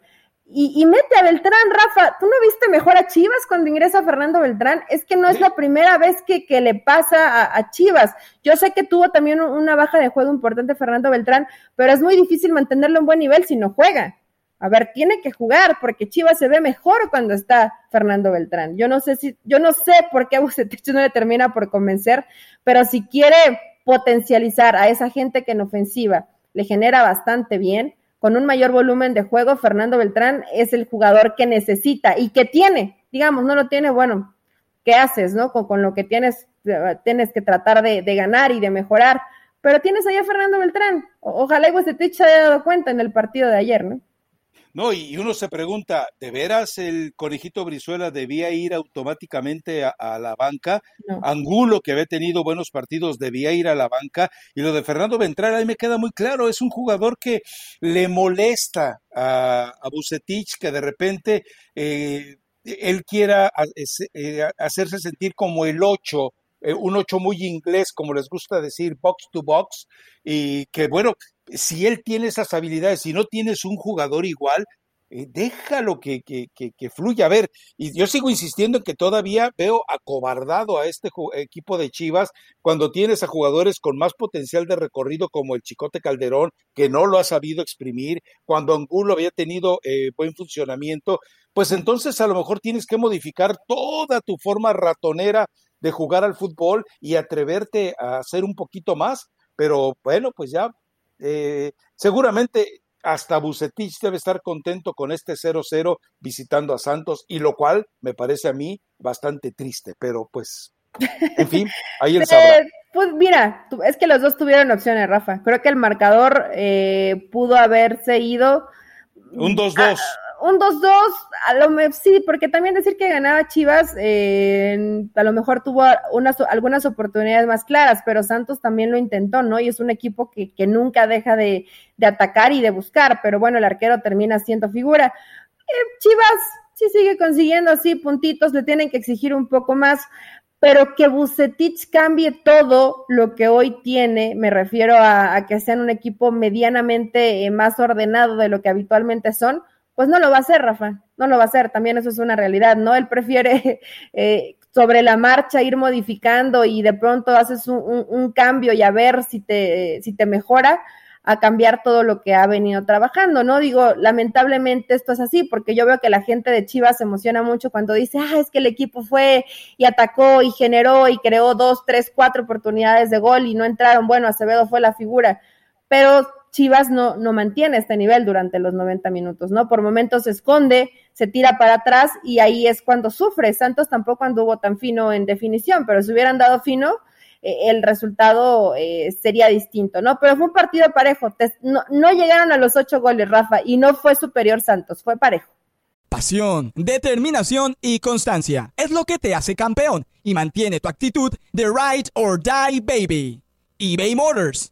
Y, mete a Beltrán, Rafa. ¿Tú no viste mejor a Chivas cuando ingresa Fernando Beltrán? Es que no es la primera vez que, que le pasa a, Chivas. Yo sé que tuvo también una baja de juego importante Fernando Beltrán, pero es muy difícil mantenerlo en buen nivel si no juega. A ver, tiene que jugar porque Chivas se ve mejor cuando está Fernando Beltrán. Yo no sé si, yo no sé por qué Bucetich no le termina por convencer, pero si quiere potencializar a esa gente que en ofensiva le genera bastante bien, con un mayor volumen de juego, Fernando Beltrán es el jugador que necesita y que tiene, digamos, no lo tiene, bueno, ¿qué haces, no? Con, lo que tienes, tienes que tratar de, ganar y de mejorar. Pero tienes allá a Fernando Beltrán. ojalá y te se haya dado cuenta en el partido de ayer, ¿no? No, y uno se pregunta, ¿de veras el conejito Brizuela debía ir automáticamente a, la banca? Angulo, que había tenido buenos partidos, debía ir a la banca. Y lo de Fernando Ventral, ahí me queda muy claro, es un jugador que le molesta a, a Bucetich, que de repente eh, él quiera eh, hacerse sentir como el ocho, eh, un ocho muy inglés, como les gusta decir, box to box, y que bueno, si él tiene esas habilidades, si no tienes un jugador igual, eh, déjalo que, que, que, fluya. A ver, y yo sigo insistiendo en que todavía veo acobardado a este equipo de Chivas cuando tienes a jugadores con más potencial de recorrido como el Chicote Calderón, que no lo ha sabido exprimir, cuando Angulo había tenido eh, buen funcionamiento, pues entonces a lo mejor tienes que modificar toda tu forma ratonera de jugar al fútbol y atreverte a hacer un poquito más. Pero bueno, pues ya eh, seguramente hasta Bucetich debe estar contento con este 0-0 visitando a Santos, y lo cual me parece a mí bastante triste, pero pues, en fin, ahí el sabrá. Pues mira, es que los dos tuvieron opciones, Rafa. Creo que el marcador eh, pudo haberse ido. Un 2-2 un 2-2, a lo sí, porque también decir que ganaba Chivas, eh, a lo mejor tuvo unas, algunas oportunidades más claras, pero Santos también lo intentó, ¿no? Y es un equipo que, que nunca deja de, de, atacar y de buscar, pero bueno, el arquero termina siendo figura. Eh, Chivas sí sigue consiguiendo así puntitos, le tienen que exigir un poco más, pero que Bucetich cambie todo lo que hoy tiene, me refiero a, a que sean un equipo medianamente eh, más ordenado de lo que habitualmente son, pues no lo va a hacer, Rafa, no lo va a hacer, también eso es una realidad, ¿no? Él prefiere eh, sobre la marcha ir modificando y de pronto haces un, cambio y a ver si te, si te mejora a cambiar todo lo que ha venido trabajando, ¿no? Digo, lamentablemente esto es así, porque yo veo que la gente de Chivas se emociona mucho cuando dice, ah, es que el equipo fue y atacó y generó y creó dos, tres, cuatro oportunidades de gol y no entraron, bueno, Acevedo fue la figura, pero Chivas no, no mantiene este nivel durante los 90 minutos, ¿no? Por momentos se esconde, se tira para atrás y ahí es cuando sufre. Santos tampoco anduvo tan fino en definición, pero si hubieran dado fino, eh, el resultado eh, sería distinto, ¿no? Pero fue un partido parejo. no, no llegaron a los ocho goles, Rafa, y no fue superior Santos, fue parejo. Pasión, determinación y constancia es lo que te hace campeón y mantiene tu actitud de ride or die baby. eBay Motors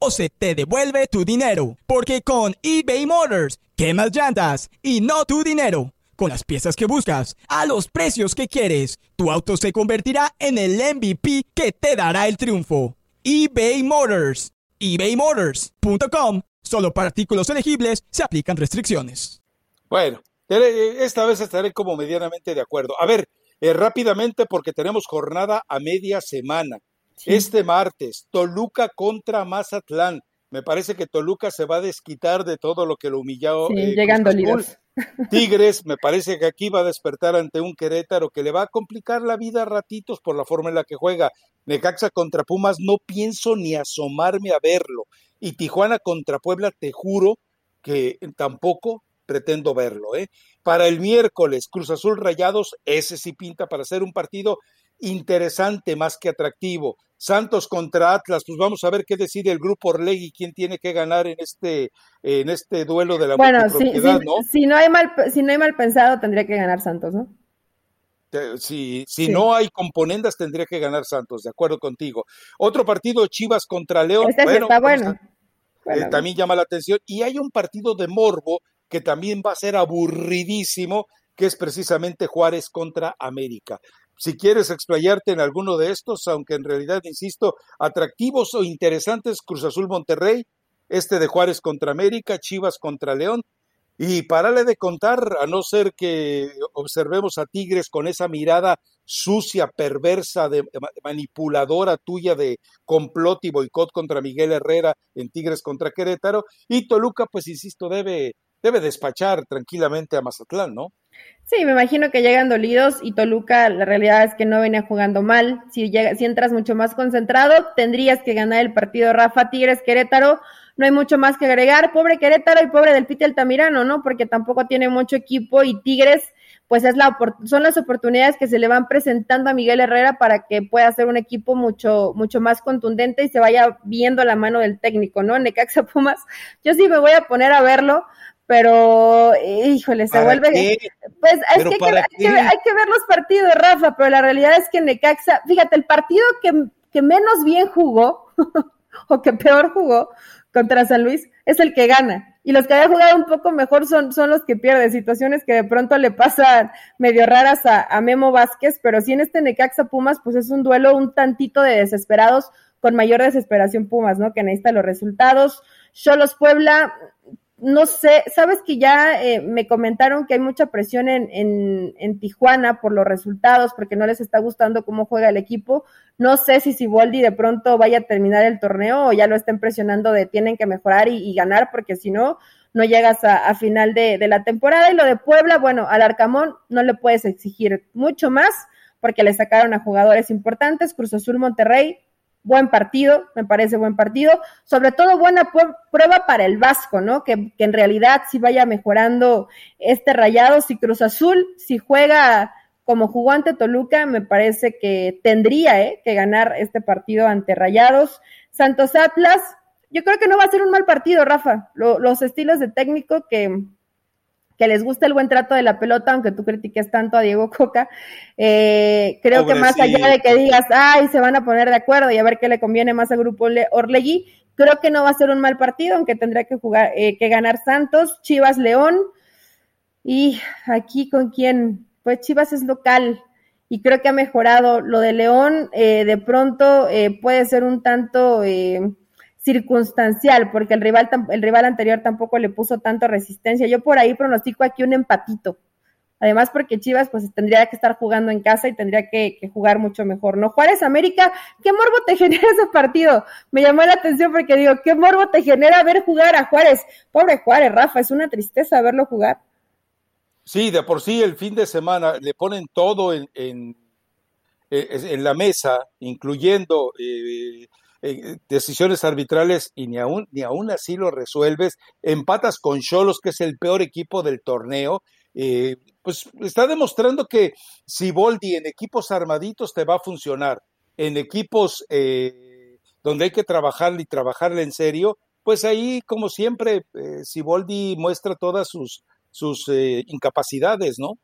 o se te devuelve tu dinero. Porque con eBay Motors, quemas llantas y no tu dinero. Con las piezas que buscas, a los precios que quieres, tu auto se convertirá en el MVP que te dará el triunfo. eBay Motors. ebaymotors.com. Solo para artículos elegibles se aplican restricciones. Bueno, esta vez estaré como medianamente de acuerdo. A ver, eh, rápidamente porque tenemos jornada a media semana. Este martes, Toluca contra Mazatlán. Me parece que Toluca se va a desquitar de todo lo que lo humilló. Sí, eh, llegando Tigres, me parece que aquí va a despertar ante un Querétaro que le va a complicar la vida a ratitos por la forma en la que juega. Necaxa contra Pumas, no pienso ni asomarme a verlo. Y Tijuana contra Puebla, te juro que tampoco pretendo verlo. ¿eh? Para el miércoles, Cruz Azul Rayados, ese sí pinta para ser un partido interesante más que atractivo. Santos contra Atlas, pues vamos a ver qué decide el grupo Orlegui, quién tiene que ganar en este, en este duelo de la bueno, si, ¿no? Si no, hay mal, si no hay mal pensado, tendría que ganar Santos, ¿no? Si, si no hay componendas, tendría que ganar Santos, de acuerdo contigo. Otro partido, Chivas contra León. Este bueno, está bueno. Eh, también llama la atención. Y hay un partido de Morbo que también va a ser aburridísimo, que es precisamente Juárez contra América si quieres explayarte en alguno de estos, aunque en realidad, insisto, atractivos o interesantes, Cruz Azul Monterrey, este de Juárez contra América, Chivas contra León, Y párale de contar, a no ser que observemos a Tigres con esa mirada sucia, perversa, de, manipuladora tuya de complot y boicot contra Miguel Herrera en Tigres contra Querétaro. Y Toluca, pues insisto, debe, debe despachar tranquilamente a Mazatlán, ¿no? Sí, me imagino que llegan dolidos y Toluca, la realidad es que no venía jugando mal. Si, entras mucho más concentrado, tendrías que ganar el partido Rafa Tigres Querétaro no hay mucho más que agregar. Pobre Querétaro y pobre del Pite Altamirano, ¿no? Porque tampoco tiene mucho equipo y Tigres, pues es la son las oportunidades que se le van presentando a Miguel Herrera para que pueda hacer un equipo mucho, mucho más contundente y se vaya viendo la mano del técnico, ¿no? Necaxa Pumas, yo sí me voy a poner a verlo, pero híjole, se vuelve. Pues es que hay que, hay que, ver los partidos, Rafa, pero la realidad es que Necaxa, fíjate, el partido que, que menos bien jugó, o que peor jugó, contra San Luis es el que gana. Y los que hayan jugado un poco mejor son, son los que pierden. Situaciones que de pronto le pasan medio raras a, a Memo Vázquez, pero sí en este Necaxa Pumas, pues es un duelo un tantito de desesperados, con mayor desesperación Pumas, ¿no? Que necesita los resultados. Cholos Puebla, no sé, sabes que ya eh, me comentaron que hay mucha presión en, en, en, Tijuana por los resultados, porque no les está gustando cómo juega el equipo. No sé si Siboldi de pronto vaya a terminar el torneo o ya lo estén presionando de tienen que mejorar y, ganar, porque si no, no llegas a, final de, de, la temporada. Y lo de Puebla, bueno, al Arcamón no le puedes exigir mucho más, porque le sacaron a jugadores importantes, Cruz Azul Monterrey, buen partido, me parece buen partido, sobre todo buena prueba para el Vasco, ¿no? Que, que en realidad si vaya mejorando este rayado, si Cruz Azul, si juega como jugó ante Toluca, me parece que tendría ¿eh? que ganar este partido ante Rayados. Santos Atlas, yo creo que no va a ser un mal partido, Rafa. los estilos de técnico que, que les gusta el buen trato de la pelota, aunque tú critiques tanto a Diego Coca, eh, creo que más allá de que digas, ay, se van a poner de acuerdo y a ver qué le conviene más al grupo Orlegui, creo que no va a ser un mal partido, aunque tendrá que jugar, eh, que ganar Santos, Chivas León, y aquí con quién, pues Chivas es local, y creo que ha mejorado. Lo de León, eh, de pronto puede ser un tanto circunstancial, porque el rival, el rival anterior tampoco le puso tanto resistencia. Yo por ahí pronostico aquí un empatito. Además, porque Chivas pues tendría que estar jugando en casa y tendría que, jugar mucho mejor, ¿no? Juárez América, ¿qué morbo te genera ese partido? Me llamó la atención porque digo, ¿qué morbo te genera ver jugar a Juárez? Pobre Juárez, Rafa, es una tristeza verlo jugar. Sí, de por sí el fin de semana le ponen todo en, en, en la mesa, incluyendo eh, eh, decisiones arbitrales y ni aún, ni así lo resuelves, empatas con Cholos, que es el peor equipo del torneo, eh, pues está demostrando que si Boldi en equipos armaditos te va a funcionar, en equipos eh, donde hay que trabajarle y trabajarle en serio, pues ahí, como siempre, Siboldi muestra todas sus, sus incapacidades, ¿no?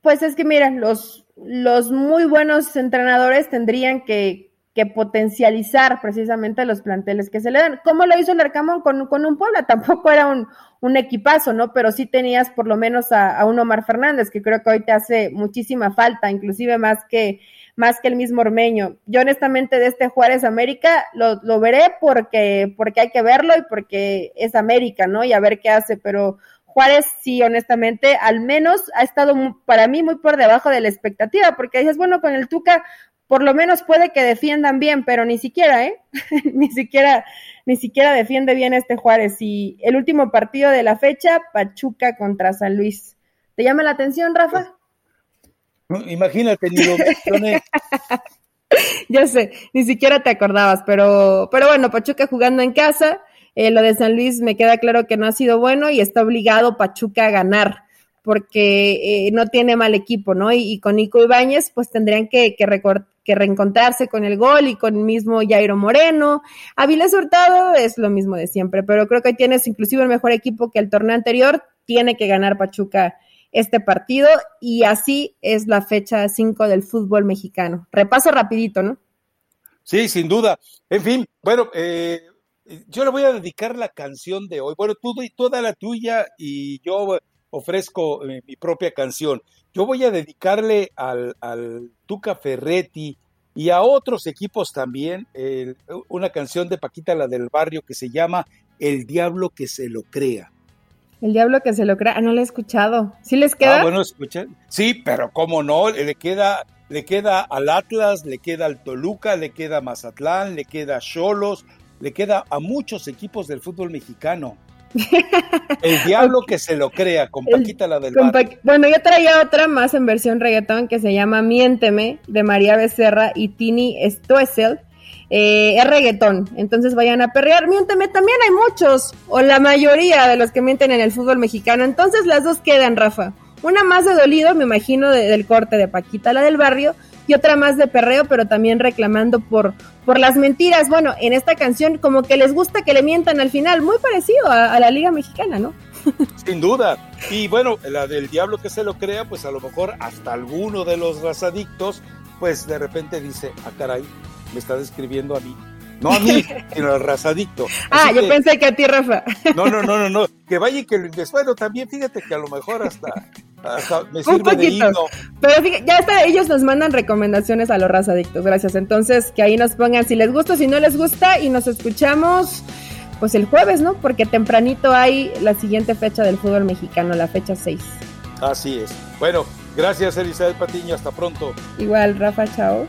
Pues es que miren, los, los muy buenos entrenadores tendrían que, que potencializar precisamente los planteles que se le dan. ¿Cómo lo hizo el Arcamón con, con un Puebla? Tampoco era un, un, equipazo, ¿no? Pero sí tenías por lo menos a, un Omar Fernández, que creo que hoy te hace muchísima falta, inclusive más que, más que el mismo Ormeño. Yo honestamente de este Juárez América lo, lo veré porque, porque hay que verlo y porque es América, ¿no? Y a ver qué hace, pero Juárez sí, honestamente, al menos ha estado para mí muy por debajo de la expectativa, porque dices, bueno, con el Tuca por lo menos puede que defiendan bien, pero ni siquiera, ¿eh? ni siquiera, ni siquiera defiende bien este Juárez. Y el último partido de la fecha, Pachuca contra San Luis. ¿Te llama la atención, Rafa? Imagínate, ni lo Yo sé, ni siquiera te acordabas, pero, pero bueno, Pachuca jugando en casa. Eh, lo de San Luis me queda claro que no ha sido bueno y está obligado Pachuca a ganar porque eh, no tiene mal equipo, ¿no? Y, con Nico Ibáñez, pues tendrían que, que, reencontrarse con el gol y con el mismo Jairo Moreno. Avilés Hurtado es lo mismo de siempre, pero creo que tienes inclusive el mejor equipo que el torneo anterior. Tiene que ganar Pachuca este partido y así es la fecha 5 del fútbol mexicano. Repaso rapidito, ¿no? Sí, sin duda. En fin, bueno, eh, yo le voy a dedicar la canción de hoy. Bueno, tú, toda la tuya y yo ofrezco eh, mi propia canción. Yo voy a dedicarle al, al Tuca Ferretti y a otros equipos también una canción de Paquita la del barrio que se llama El diablo que se lo crea. El diablo que se lo crea, ah, no lo he escuchado. ¿Sí les queda? Ah, bueno, escucha. Sí, pero cómo no, le queda, le queda al Atlas, le queda al Toluca, le queda a Mazatlán, le queda a Cholos, le queda a muchos equipos del fútbol mexicano. El diablo que se lo crea, con Paquita la del Bueno, yo traía otra más en versión reggaetón que se llama Miénteme, de María Becerra y Tini Stoessel. Eh, es reggaetón, entonces vayan a perrear. Miénteme, también hay muchos, o la mayoría de los que mienten en el fútbol mexicano. Entonces las dos quedan, Rafa. Una más de dolido, me imagino, del corte de Paquita, la del barrio, y otra más de perreo, pero también reclamando por, por las mentiras. Bueno, en esta canción como que les gusta que le mientan al final, muy parecido a, la Liga Mexicana, ¿no? Sin duda. Y bueno, la del diablo que se lo crea, pues a lo mejor hasta alguno de los razadictos, pues de repente dice, ah, caray, me está describiendo a mí. No a mí, sino al razadicto. ah, yo pensé que a ti, Rafa. No, no, no, no, no. Que vaya y que lo Bueno, también fíjate que a lo mejor hasta, me sirve de himno. Pero fíjate, ya está, ellos nos mandan recomendaciones a los razadictos, gracias. Entonces, que ahí nos pongan si les gusta, si no les gusta, y nos escuchamos pues el jueves, ¿no? Porque tempranito hay la siguiente fecha del fútbol mexicano, la fecha 6. Así es. Bueno, gracias Elizabeth Patiño, hasta pronto. Igual, Rafa, chao.